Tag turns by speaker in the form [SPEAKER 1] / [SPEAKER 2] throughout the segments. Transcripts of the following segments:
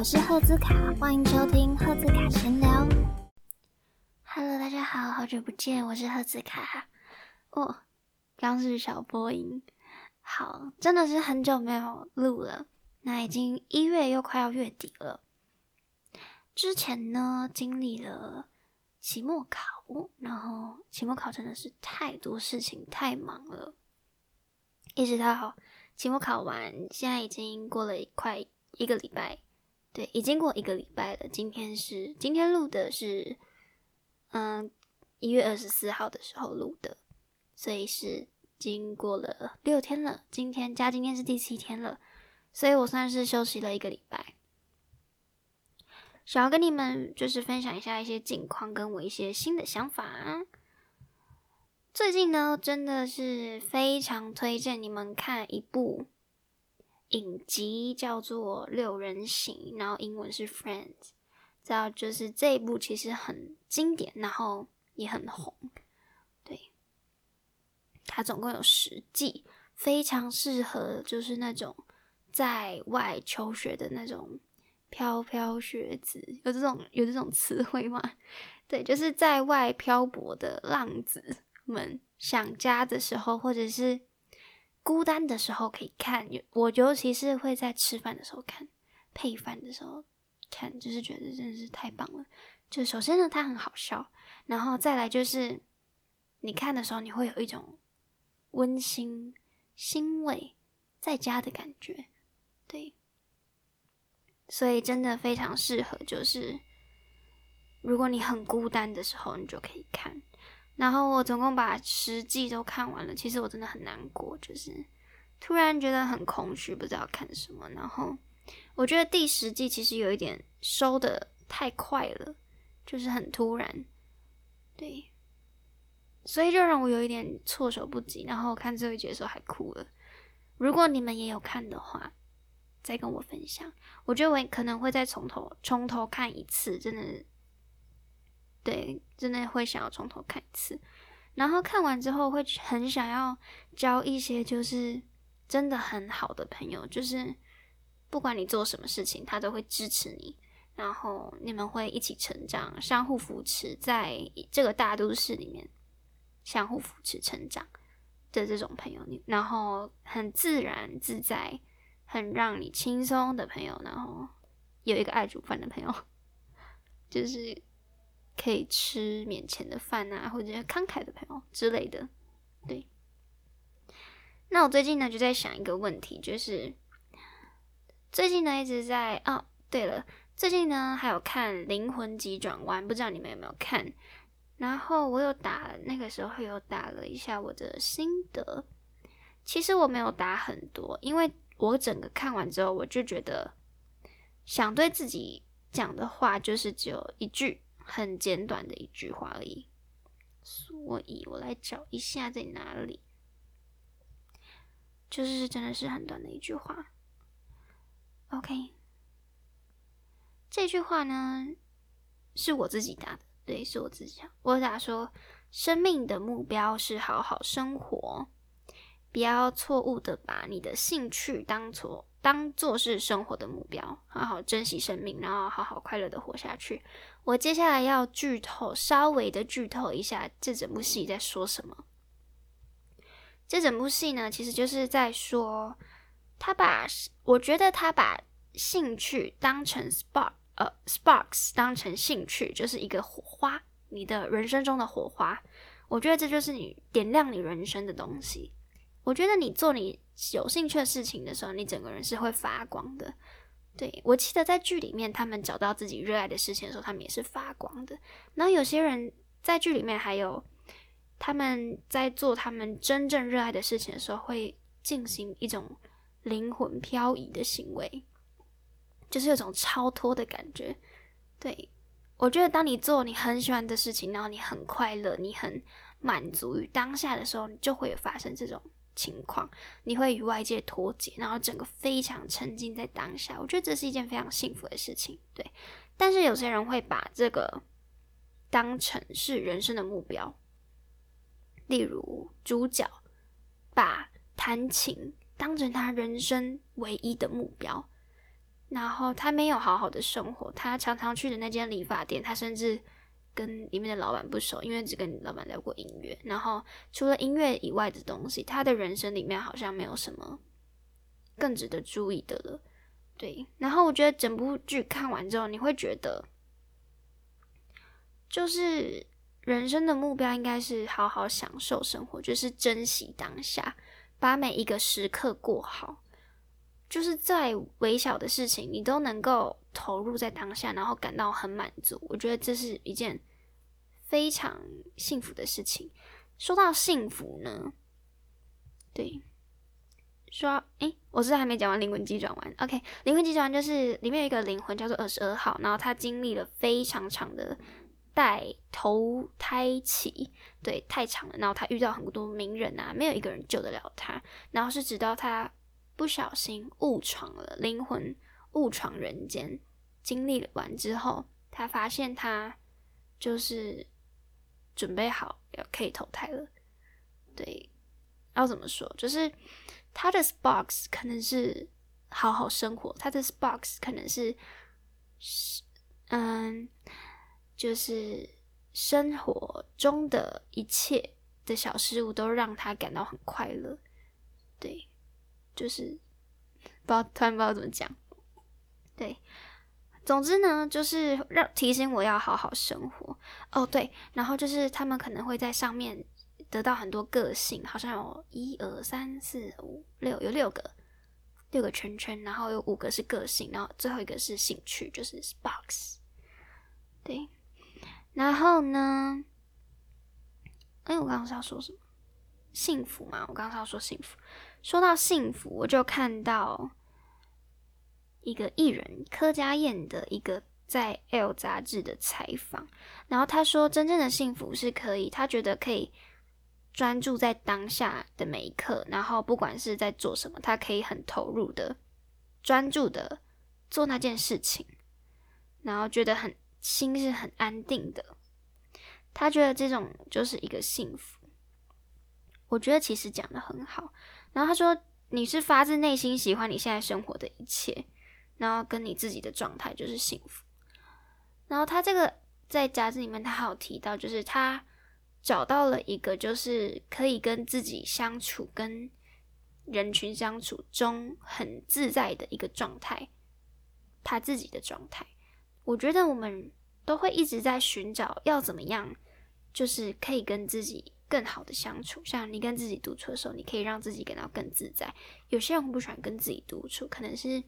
[SPEAKER 1] 我是赫兹卡，欢迎收听赫兹卡闲聊。Hello，大家好，好久不见，我是赫兹卡。哦，刚是小播音，好，真的是很久没有录了。那已经一月又快要月底了。之前呢，经历了期末考，然后期末考真的是太多事情，太忙了。一直到期末考完，现在已经过了快一个礼拜，对，已经过一个礼拜了。今天是今天录的是，嗯，一月二十四号的时候录的，所以是经过了六天了。今天加今天是第七天了，所以我算是休息了一个礼拜。想要跟你们就是分享一下一些近况，跟我一些新的想法。最近呢，真的是非常推荐你们看一部影集，叫做《六人行》，然后英文是《Friends》。知道就是这一部其实很经典，然后也很红。对，它总共有十季，非常适合就是那种在外求学的那种飘飘学子，有这种有这种词汇吗？对，就是在外漂泊的浪子。们想家的时候，或者是孤单的时候，可以看。我尤其是会在吃饭的时候看，配饭的时候看，就是觉得真的是太棒了。就首先呢，它很好笑，然后再来就是你看的时候，你会有一种温馨、欣慰在家的感觉。对，所以真的非常适合，就是如果你很孤单的时候，你就可以看。然后我总共把十季都看完了，其实我真的很难过，就是突然觉得很空虚，不知道看什么。然后我觉得第十季其实有一点收的太快了，就是很突然，对，所以就让我有一点措手不及。然后看最后一集的时候还哭了。如果你们也有看的话，再跟我分享。我觉得我可能会再从头从头看一次，真的。对，真的会想要从头看一次，然后看完之后会很想要交一些就是真的很好的朋友，就是不管你做什么事情，他都会支持你，然后你们会一起成长，相互扶持，在这个大都市里面相互扶持成长的这种朋友，你然后很自然自在，很让你轻松的朋友，然后有一个爱煮饭的朋友，就是。可以吃免钱的饭啊，或者慷慨的朋友之类的，对。那我最近呢就在想一个问题，就是最近呢一直在哦，对了，最近呢还有看《灵魂急转弯》，不知道你们有没有看？然后我有打那个时候有打了一下我的心得，其实我没有打很多，因为我整个看完之后，我就觉得想对自己讲的话就是只有一句。很简短的一句话而已，所以我来找一下在哪里，就是真的是很短的一句话。OK，这句话呢是我自己打的，对，是我自己。我打说，生命的目标是好好生活，不要错误的把你的兴趣当做。当做是生活的目标，好好珍惜生命，然后好好快乐的活下去。我接下来要剧透，稍微的剧透一下这整部戏在说什么。这整部戏呢，其实就是在说，他把我觉得他把兴趣当成 spark，呃，sparks 当成兴趣，就是一个火花，你的人生中的火花。我觉得这就是你点亮你人生的东西。我觉得你做你。有兴趣的事情的时候，你整个人是会发光的。对我记得在剧里面，他们找到自己热爱的事情的时候，他们也是发光的。然后有些人在剧里面还有他们在做他们真正热爱的事情的时候，会进行一种灵魂漂移的行为，就是有种超脱的感觉。对我觉得，当你做你很喜欢的事情，然后你很快乐，你很满足于当下的时候，你就会发生这种。情况，你会与外界脱节，然后整个非常沉浸在当下。我觉得这是一件非常幸福的事情，对。但是有些人会把这个当成是人生的目标，例如主角把弹琴当成他人生唯一的目标。然后他没有好好的生活，他常常去的那间理发店，他甚至跟里面的老板不熟，因为只跟老板聊过音乐。然后除了音乐以外的东西，他的人生里面好像没有什么更值得注意的了。对，然后我觉得整部剧看完之后，你会觉得，就是人生的目标应该是好好享受生活，就是珍惜当下，把每一个时刻过好。就是在微小的事情，你都能够投入在当下，然后感到很满足。我觉得这是一件非常幸福的事情。说到幸福呢，对，说诶，我是还没讲完灵魂急转弯。OK，灵魂急转弯就是里面有一个灵魂叫做二十二号，然后他经历了非常长的带投胎期，对，太长了。然后他遇到很多名人啊，没有一个人救得了他。然后是直到他。不小心误闯了灵魂，误闯人间，经历了完之后，他发现他就是准备好要可以投胎了。对，要怎么说？就是他的 sparks 可能是好好生活，他的 sparks 可能是是嗯，就是生活中的一切的小事物都让他感到很快乐。对。就是不知道突然不知道怎么讲，对，总之呢，就是让提醒我要好好生活哦。对，然后就是他们可能会在上面得到很多个性，好像有一二三四五六，有六个六个圈圈，然后有五个是个性，然后最后一个是兴趣，就是 box。对，然后呢？哎，我刚刚是要说什么？幸福嘛？我刚刚是要说幸福。说到幸福，我就看到一个艺人柯佳燕的一个在《L》杂志的采访，然后他说，真正的幸福是可以，他觉得可以专注在当下的每一刻，然后不管是在做什么，他可以很投入的、专注的做那件事情，然后觉得很心是很安定的。他觉得这种就是一个幸福。我觉得其实讲的很好。然后他说：“你是发自内心喜欢你现在生活的一切，然后跟你自己的状态就是幸福。”然后他这个在杂志里面，他还有提到，就是他找到了一个就是可以跟自己相处、跟人群相处中很自在的一个状态，他自己的状态。我觉得我们都会一直在寻找要怎么样，就是可以跟自己。更好的相处，像你跟自己独处的时候，你可以让自己感到更自在。有些人不喜欢跟自己独处，可能是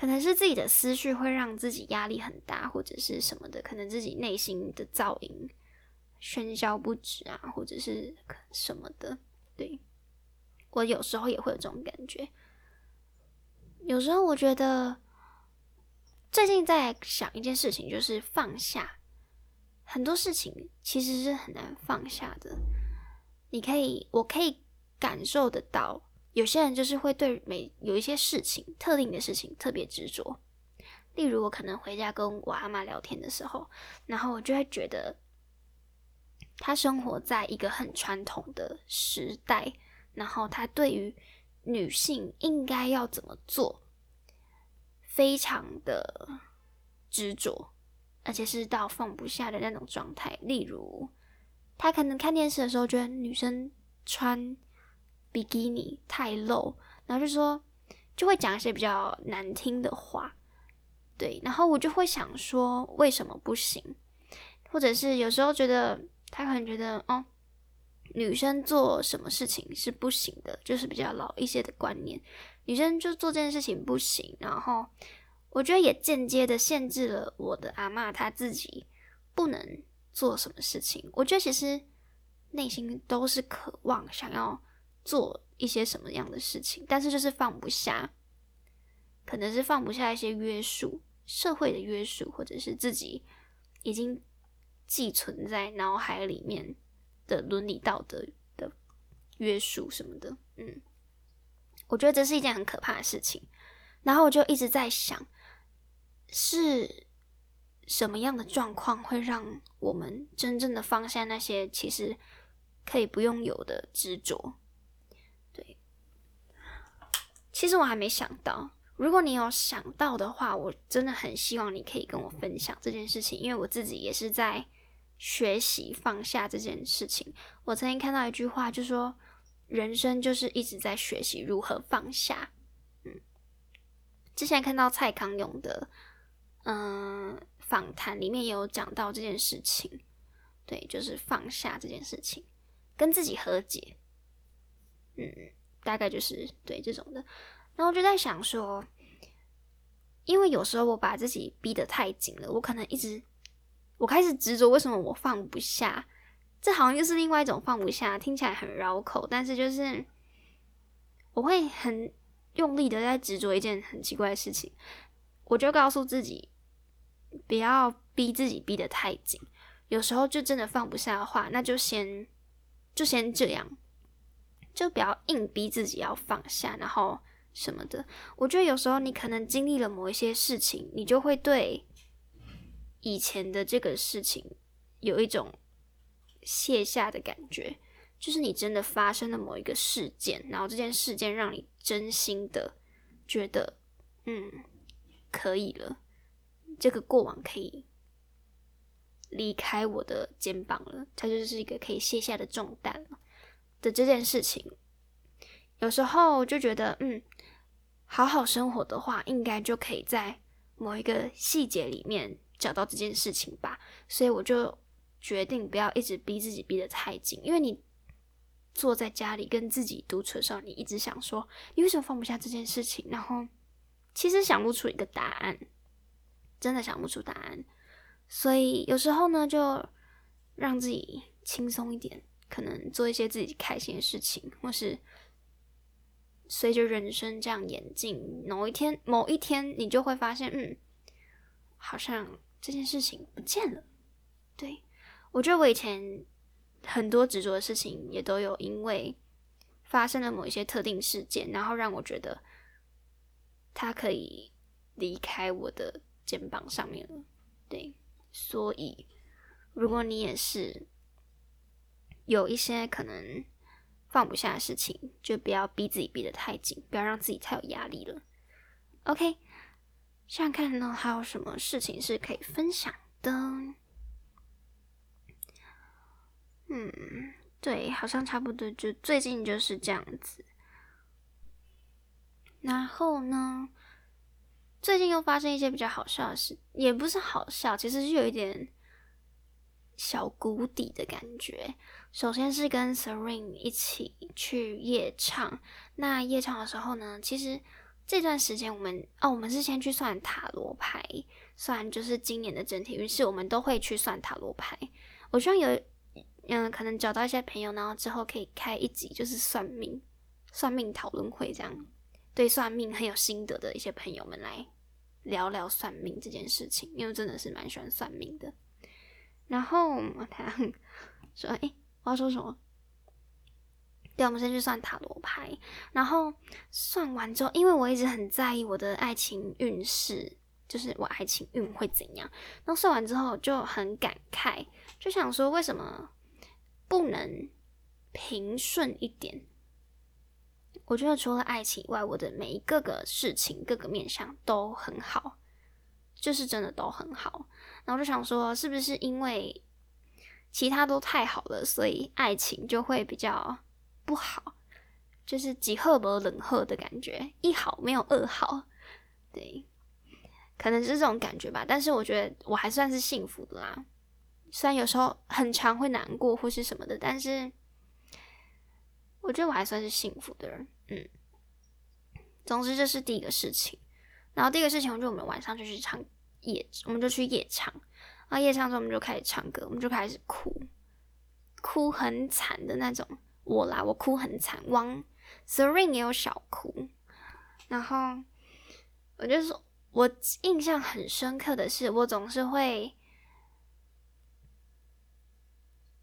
[SPEAKER 1] 可能是自己的思绪会让自己压力很大，或者是什么的，可能自己内心的噪音喧嚣不止啊，或者是什么的。对我有时候也会有这种感觉。有时候我觉得最近在想一件事情，就是放下。很多事情其实是很难放下的。你可以，我可以感受得到，有些人就是会对每有一些事情、特定的事情特别执着。例如，我可能回家跟我阿妈聊天的时候，然后我就会觉得，他生活在一个很传统的时代，然后他对于女性应该要怎么做，非常的执着。而且是到放不下的那种状态。例如，他可能看电视的时候觉得女生穿比基尼太露，然后就说就会讲一些比较难听的话。对，然后我就会想说，为什么不行？或者是有时候觉得他可能觉得哦，女生做什么事情是不行的，就是比较老一些的观念，女生就做这件事情不行，然后。我觉得也间接的限制了我的阿妈，她自己不能做什么事情。我觉得其实内心都是渴望想要做一些什么样的事情，但是就是放不下，可能是放不下一些约束，社会的约束，或者是自己已经寄存在脑海里面的伦理道德的约束什么的。嗯，我觉得这是一件很可怕的事情。然后我就一直在想。是什么样的状况会让我们真正的放下那些其实可以不用有的执着？对，其实我还没想到，如果你有想到的话，我真的很希望你可以跟我分享这件事情，因为我自己也是在学习放下这件事情。我曾经看到一句话，就说人生就是一直在学习如何放下。嗯，之前看到蔡康永的嗯访谈里面有讲到这件事情，对，就是放下这件事情，跟自己和解。嗯，大概就是对这种的。然后就在想说，因为有时候我把自己逼得太紧了，我可能一直我开始执着，为什么我放不下？这好像又是另外一种放不下，听起来很绕口，但是就是我会很用力的在执着一件很奇怪的事情，我就告诉自己不要逼自己逼得太紧。有时候就真的放不下的话，那就先就先这样，就不要硬逼自己要放下，然后。什么的，我觉得有时候你可能经历了某一些事情，你就会对以前的这个事情有一种卸下的感觉，就是你真的发生了某一个事件，然后这件事件让你真心的觉得，嗯，可以了，这个过往可以离开我的肩膀了，它就是一个可以卸下的重担了的这件事情，有时候就觉得，嗯。好好生活的话，应该就可以在某一个细节里面找到这件事情吧。所以我就决定不要一直逼自己逼得太紧，因为你坐在家里跟自己独处的时候，你一直想说你为什么放不下这件事情，然后其实想不出一个答案，真的想不出答案。所以有时候呢，就让自己轻松一点，可能做一些自己开心的事情，或是。随着人生这样演进，某一天，某一天，你就会发现，嗯，好像这件事情不见了。对我觉得我以前很多执着的事情，也都有因为发生了某一些特定事件，然后让我觉得他可以离开我的肩膀上面了。对，所以如果你也是有一些可能。放不下的事情，就不要逼自己逼得太紧，不要让自己太有压力了。OK，想想看呢，还有什么事情是可以分享的？嗯，对，好像差不多，就最近就是这样子。然后呢，最近又发生一些比较好笑的事，也不是好笑，其实是有一点。小谷底的感觉。首先是跟 Serene 一起去夜唱。那夜唱的时候呢，其实这段时间我们哦，我们是先去算塔罗牌，算就是今年的整体运势，我们都会去算塔罗牌。我希望有嗯，可能找到一些朋友，然后之后可以开一集就是算命、算命讨论会这样，对算命很有心得的一些朋友们来聊聊算命这件事情，因为真的是蛮喜欢算命的。然后他 说：“哎，我要说什么？对，我们先去算塔罗牌。然后算完之后，因为我一直很在意我的爱情运势，就是我爱情运会怎样。然后算完之后就很感慨，就想说为什么不能平顺一点？我觉得除了爱情以外，我的每一个个事情、各个面相都很好，就是真的都很好。”然后就想说，是不是因为其他都太好了，所以爱情就会比较不好，就是几赫不冷赫的感觉，一好没有二好，对，可能是这种感觉吧。但是我觉得我还算是幸福的啦，虽然有时候很长会难过或是什么的，但是我觉得我还算是幸福的人。嗯，总之这是第一个事情，然后第一个事情，我就我们晚上就去唱。夜，我们就去夜唱，然后夜唱之后，我们就开始唱歌，我们就开始哭，哭很惨的那种。我啦，我哭很惨。汪 Serene 也有小哭，然后我就说，我印象很深刻的是，我总是会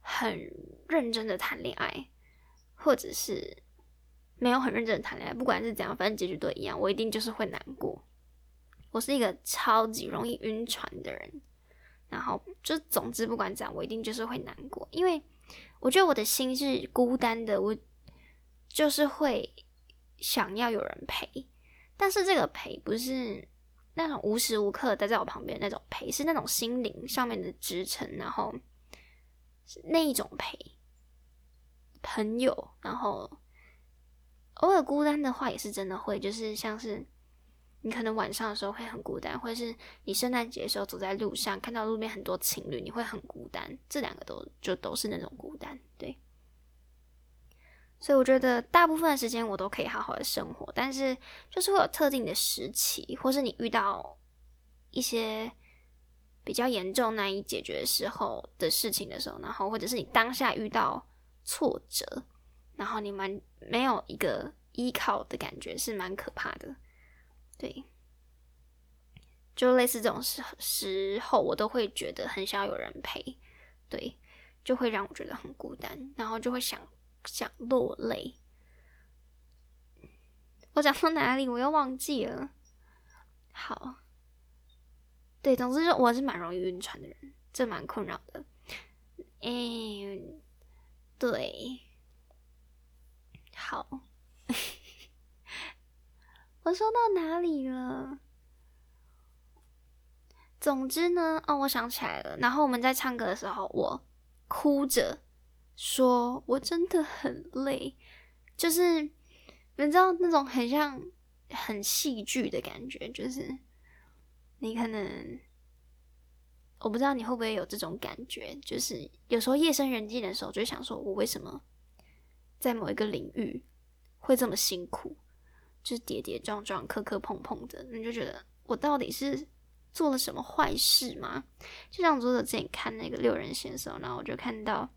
[SPEAKER 1] 很认真的谈恋爱，或者是没有很认真的谈恋爱，不管是怎样，反正结局都一样，我一定就是会难过。我是一个超级容易晕船的人，然后就总之不管怎样，我一定就是会难过，因为我觉得我的心是孤单的，我就是会想要有人陪，但是这个陪不是那种无时无刻待在我旁边那种陪，是那种心灵上面的支撑，然后是那一种陪。朋友，然后偶尔孤单的话也是真的会，就是像是你可能晚上的时候会很孤单，或者是你圣诞节的时候走在路上看到路边很多情侣，你会很孤单。这两个都就都是那种孤单，对。所以我觉得大部分的时间我都可以好好的生活，但是就是会有特定的时期，或是你遇到一些比较严重难以解决的时候的事情的时候，然后或者是你当下遇到。挫折，然后你蛮没有一个依靠的感觉，是蛮可怕的。对，就类似这种时时候，我都会觉得很想有人陪，对，就会让我觉得很孤单，然后就会想想落泪。我讲到哪里，我又忘记了。好，对，总之就我是蛮容易晕船的人，这蛮困扰的。嗯。对，好，我说到哪里了？总之呢，哦，我想起来了。然后我们在唱歌的时候，我哭着说：“我真的很累。”就是你知道那种很像很戏剧的感觉，就是你可能。我不知道你会不会有这种感觉，就是有时候夜深人静的时候，就想说，我为什么在某一个领域会这么辛苦，就是跌跌撞撞、磕磕碰碰的，你就觉得我到底是做了什么坏事吗？就像作者之前看那个六人先生，然后我就看到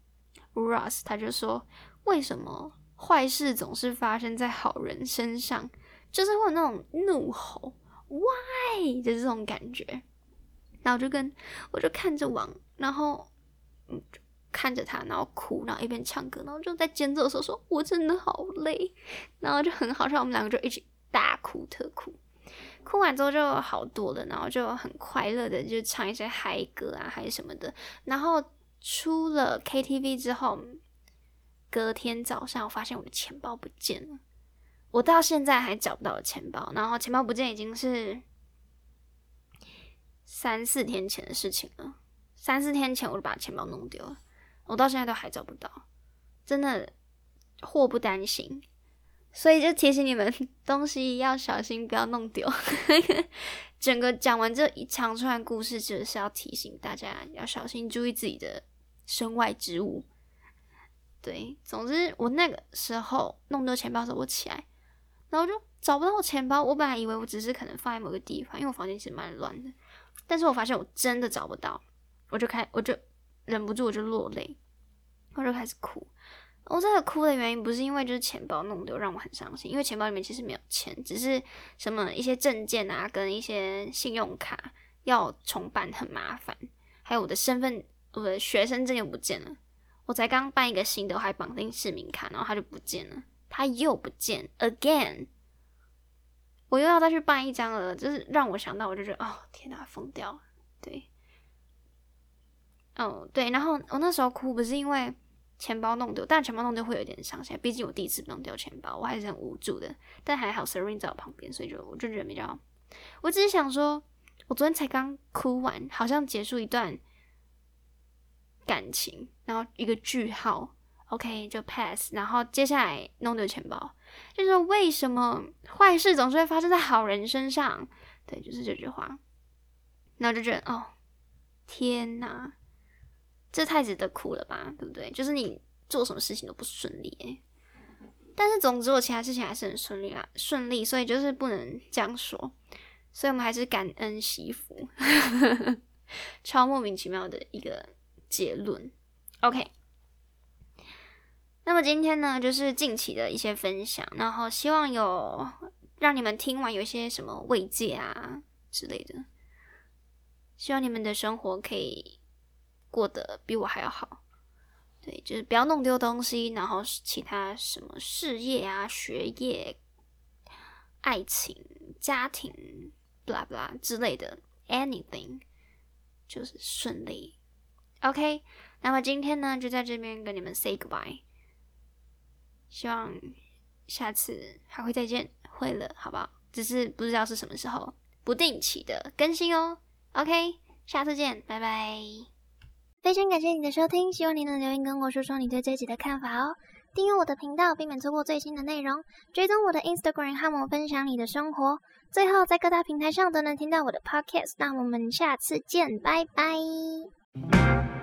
[SPEAKER 1] Ross，他就说，为什么坏事总是发生在好人身上？就是会有那种怒吼，Why 的这种感觉。然后就跟我就看着王，然后嗯看着他，然后哭，然后一边唱歌，然后就在间奏的时候说：“我真的好累。”然后就很好笑，我们两个就一起大哭特哭。哭完之后就好多了，然后就很快乐的就唱一些嗨歌啊，还是什么的。然后出了 KTV 之后，隔天早上我发现我的钱包不见了，我到现在还找不到钱包。然后钱包不见已经是。三四天前的事情了，三四天前我就把钱包弄丢了，我到现在都还找不到，真的祸不单行，所以就提醒你们，东西要小心，不要弄丢。整个讲完这一长串故事，就是要提醒大家要小心，注意自己的身外之物。对，总之我那个时候弄丢钱包的时候，我起来，然后就找不到我钱包，我本来以为我只是可能放在某个地方，因为我房间其实蛮乱的。但是我发现我真的找不到，我就开，我就忍不住，我就落泪，我就开始哭。我这个哭的原因不是因为就是钱包弄丢让我很伤心，因为钱包里面其实没有钱，只是什么一些证件啊，跟一些信用卡要重办很麻烦，还有我的身份，我的学生证又不见了。我才刚办一个新的，还绑定市民卡，然后它就不见了，它又不见，again。我又要再去办一张了，就是让我想到，我就觉得哦，天哪，疯掉了。对，哦对，然后我那时候哭不是因为钱包弄丢，但钱包弄丢会有点伤心，毕竟我第一次弄丢钱包，我还是很无助的。但还好 Serene 在我旁边，所以就我就觉得比较。我只是想说，我昨天才刚哭完，好像结束一段感情，然后一个句号，OK 就 pass，然后接下来弄丢钱包。就是为什么坏事总是会发生在好人身上？对，就是这句话。然后就觉得，哦，天哪，这太值得哭了吧，对不对？就是你做什么事情都不顺利，但是总之我其他事情还是很顺利啊，顺利。所以就是不能这样说，所以我们还是感恩惜福，超莫名其妙的一个结论。OK。那么今天呢，就是近期的一些分享，然后希望有让你们听完有一些什么慰藉啊之类的，希望你们的生活可以过得比我还要好。对，就是不要弄丢东西，然后其他什么事业啊、学业、爱情、家庭，blah blah 之类的，anything 就是顺利。OK，那么今天呢，就在这边跟你们 say goodbye。希望下次还会再见，会了，好不好？只是不知道是什么时候，不定期的更新哦。OK，下次见，拜拜。非常感谢你的收听，希望你能留言跟我说说你对这集的看法哦。订阅我的频道，避免错过最新的内容。追踪我的 Instagram，和我分享你的生活。最后，在各大平台上都能听到我的 Podcast。那我们下次见，拜拜。